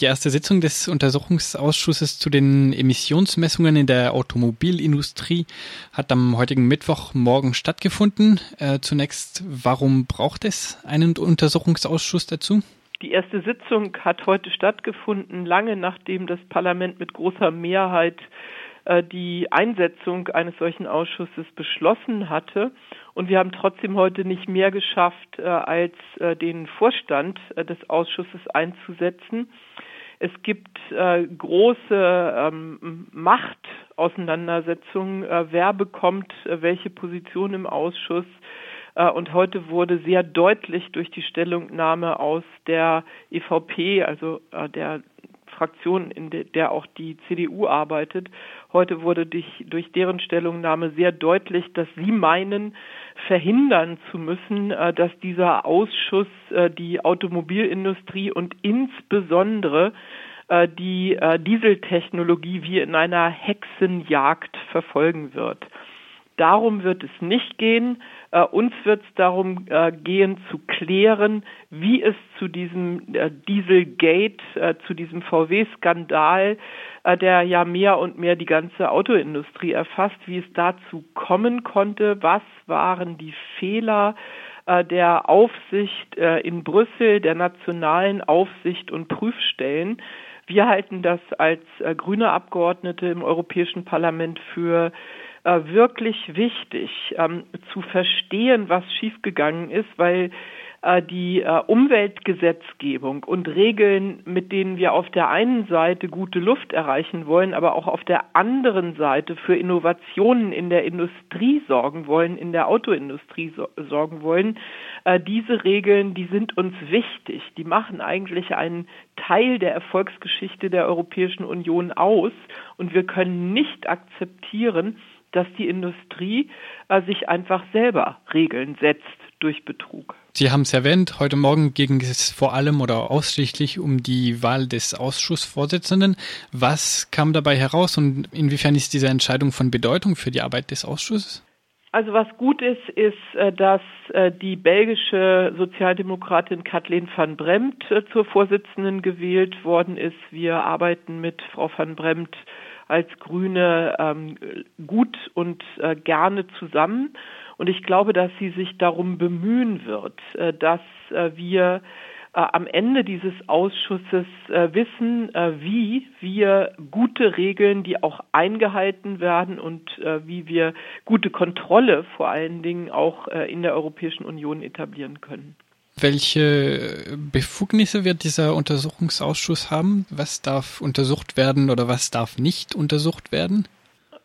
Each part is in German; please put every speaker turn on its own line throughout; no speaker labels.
Die erste Sitzung des Untersuchungsausschusses zu den Emissionsmessungen in der Automobilindustrie hat am heutigen Mittwochmorgen stattgefunden. Äh, zunächst, warum braucht es einen Untersuchungsausschuss dazu?
Die erste Sitzung hat heute stattgefunden, lange nachdem das Parlament mit großer Mehrheit äh, die Einsetzung eines solchen Ausschusses beschlossen hatte. Und wir haben trotzdem heute nicht mehr geschafft, äh, als äh, den Vorstand des Ausschusses einzusetzen. Es gibt äh, große ähm, Machtauseinandersetzungen, äh, wer bekommt äh, welche Position im Ausschuss. Äh, und heute wurde sehr deutlich durch die Stellungnahme aus der EVP, also äh, der Fraktion, in der auch die CDU arbeitet. Heute wurde durch, durch deren Stellungnahme sehr deutlich, dass sie meinen, verhindern zu müssen, äh, dass dieser Ausschuss äh, die Automobilindustrie und insbesondere äh, die Dieseltechnologie wie in einer Hexenjagd verfolgen wird. Darum wird es nicht gehen. Äh, uns wird es darum äh, gehen zu klären, wie es zu diesem äh, Dieselgate, äh, zu diesem VW-Skandal, äh, der ja mehr und mehr die ganze Autoindustrie erfasst, wie es dazu kommen konnte, was waren die Fehler äh, der Aufsicht in Brüssel, der nationalen Aufsicht und Prüfstellen. Wir halten das als grüne Abgeordnete im Europäischen Parlament für wirklich wichtig ähm, zu verstehen, was schiefgegangen ist, weil äh, die äh, Umweltgesetzgebung und Regeln, mit denen wir auf der einen Seite gute Luft erreichen wollen, aber auch auf der anderen Seite für Innovationen in der Industrie sorgen wollen, in der Autoindustrie so sorgen wollen, äh, diese Regeln, die sind uns wichtig. Die machen eigentlich einen Teil der Erfolgsgeschichte der Europäischen Union aus und wir können nicht akzeptieren, dass die Industrie äh, sich einfach selber Regeln setzt durch Betrug.
Sie haben es erwähnt, heute Morgen ging es vor allem oder ausschließlich um die Wahl des Ausschussvorsitzenden. Was kam dabei heraus und inwiefern ist diese Entscheidung von Bedeutung für die Arbeit des Ausschusses?
Also was gut ist, ist, äh, dass äh, die belgische Sozialdemokratin Kathleen van Bremt äh, zur Vorsitzenden gewählt worden ist. Wir arbeiten mit Frau van Bremt als Grüne ähm, gut und äh, gerne zusammen. Und ich glaube, dass sie sich darum bemühen wird, äh, dass äh, wir äh, am Ende dieses Ausschusses äh, wissen, äh, wie wir gute Regeln, die auch eingehalten werden und äh, wie wir gute Kontrolle vor allen Dingen auch äh, in der Europäischen Union etablieren können.
Welche Befugnisse wird dieser Untersuchungsausschuss haben? Was darf untersucht werden oder was darf nicht untersucht werden?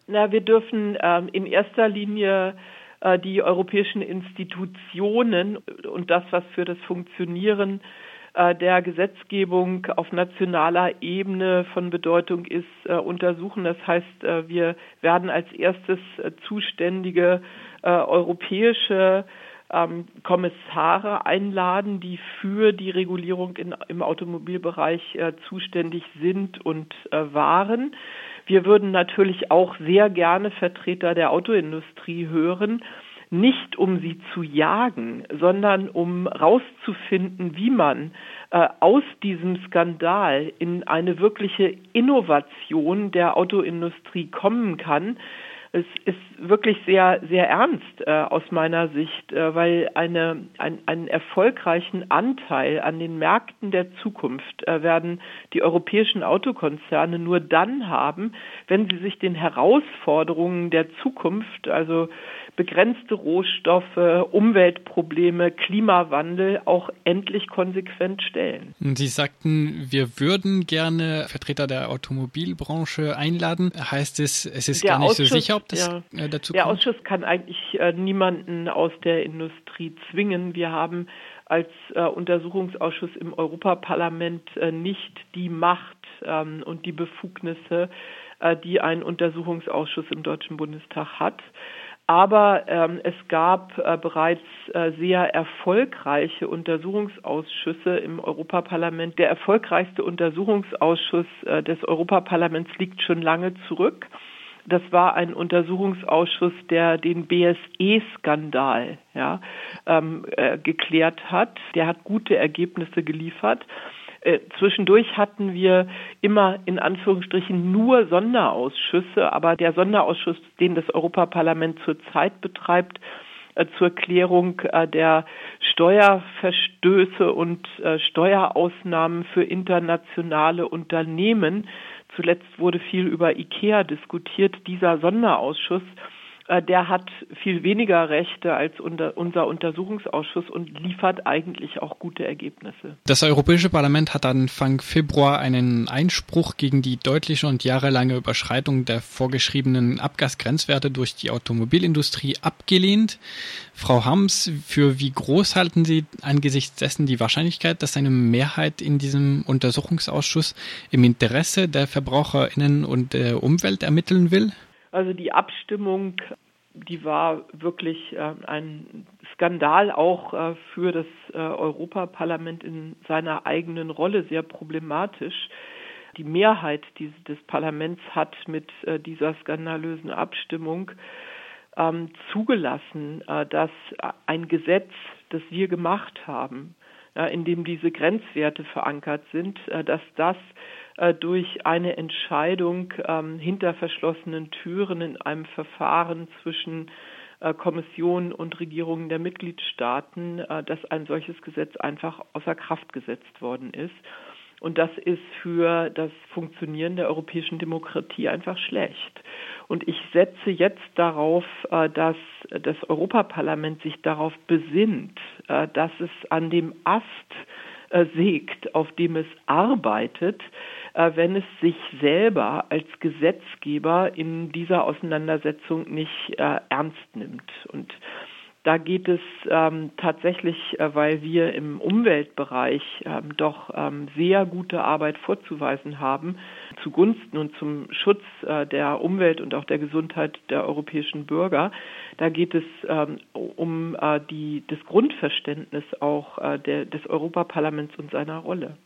Na, wir dürfen ähm, in erster Linie äh, die europäischen Institutionen und das, was für das Funktionieren äh, der Gesetzgebung auf nationaler Ebene von Bedeutung ist, äh, untersuchen. Das heißt, äh, wir werden als erstes äh, zuständige äh, europäische ähm, Kommissare einladen, die für die Regulierung in, im Automobilbereich äh, zuständig sind und äh, waren. Wir würden natürlich auch sehr gerne Vertreter der Autoindustrie hören, nicht um sie zu jagen, sondern um herauszufinden, wie man äh, aus diesem Skandal in eine wirkliche Innovation der Autoindustrie kommen kann, es ist wirklich sehr, sehr ernst äh, aus meiner Sicht, äh, weil eine, ein, einen erfolgreichen Anteil an den Märkten der Zukunft äh, werden die europäischen Autokonzerne nur dann haben, wenn sie sich den Herausforderungen der Zukunft, also begrenzte Rohstoffe, Umweltprobleme, Klimawandel auch endlich konsequent stellen.
Sie sagten, wir würden gerne Vertreter der Automobilbranche einladen. Heißt es, es ist der gar nicht Ausschuss, so sicher, ob das ja,
äh, dazu kommt? Der Ausschuss kann eigentlich äh, niemanden aus der Industrie zwingen. Wir haben als äh, Untersuchungsausschuss im Europaparlament äh, nicht die Macht ähm, und die Befugnisse, äh, die ein Untersuchungsausschuss im Deutschen Bundestag hat. Aber ähm, es gab äh, bereits äh, sehr erfolgreiche Untersuchungsausschüsse im Europaparlament. Der erfolgreichste Untersuchungsausschuss äh, des Europaparlaments liegt schon lange zurück. Das war ein Untersuchungsausschuss, der den BSE-Skandal ja, ähm, äh, geklärt hat. Der hat gute Ergebnisse geliefert. Äh, zwischendurch hatten wir immer in Anführungsstrichen nur Sonderausschüsse, aber der Sonderausschuss, den das Europaparlament zurzeit betreibt, äh, zur Klärung äh, der Steuerverstöße und Steuerausnahmen für internationale Unternehmen. Zuletzt wurde viel über IKEA diskutiert. Dieser Sonderausschuss der hat viel weniger Rechte als unser Untersuchungsausschuss und liefert eigentlich auch gute Ergebnisse.
Das Europäische Parlament hat Anfang Februar einen Einspruch gegen die deutliche und jahrelange Überschreitung der vorgeschriebenen Abgasgrenzwerte durch die Automobilindustrie abgelehnt. Frau Hams, für wie groß halten Sie angesichts dessen die Wahrscheinlichkeit, dass eine Mehrheit in diesem Untersuchungsausschuss im Interesse der Verbraucherinnen und der Umwelt ermitteln will?
Also die Abstimmung, die war wirklich äh, ein Skandal auch äh, für das äh, Europaparlament in seiner eigenen Rolle sehr problematisch. Die Mehrheit des Parlaments hat mit dieser skandalösen Abstimmung ähm, zugelassen, dass ein Gesetz, das wir gemacht haben, in dem diese Grenzwerte verankert sind, dass das durch eine Entscheidung ähm, hinter verschlossenen Türen in einem Verfahren zwischen äh, Kommission und Regierungen der Mitgliedstaaten, äh, dass ein solches Gesetz einfach außer Kraft gesetzt worden ist. Und das ist für das Funktionieren der europäischen Demokratie einfach schlecht. Und ich setze jetzt darauf, dass das Europaparlament sich darauf besinnt, dass es an dem Ast sägt, auf dem es arbeitet, äh, wenn es sich selber als Gesetzgeber in dieser Auseinandersetzung nicht äh, ernst nimmt. Und da geht es ähm, tatsächlich, äh, weil wir im Umweltbereich ähm, doch ähm, sehr gute Arbeit vorzuweisen haben, zugunsten und zum Schutz äh, der Umwelt und auch der Gesundheit der europäischen Bürger. Da geht es um äh, die, das Grundverständnis auch äh, des Europaparlaments und seiner Rolle.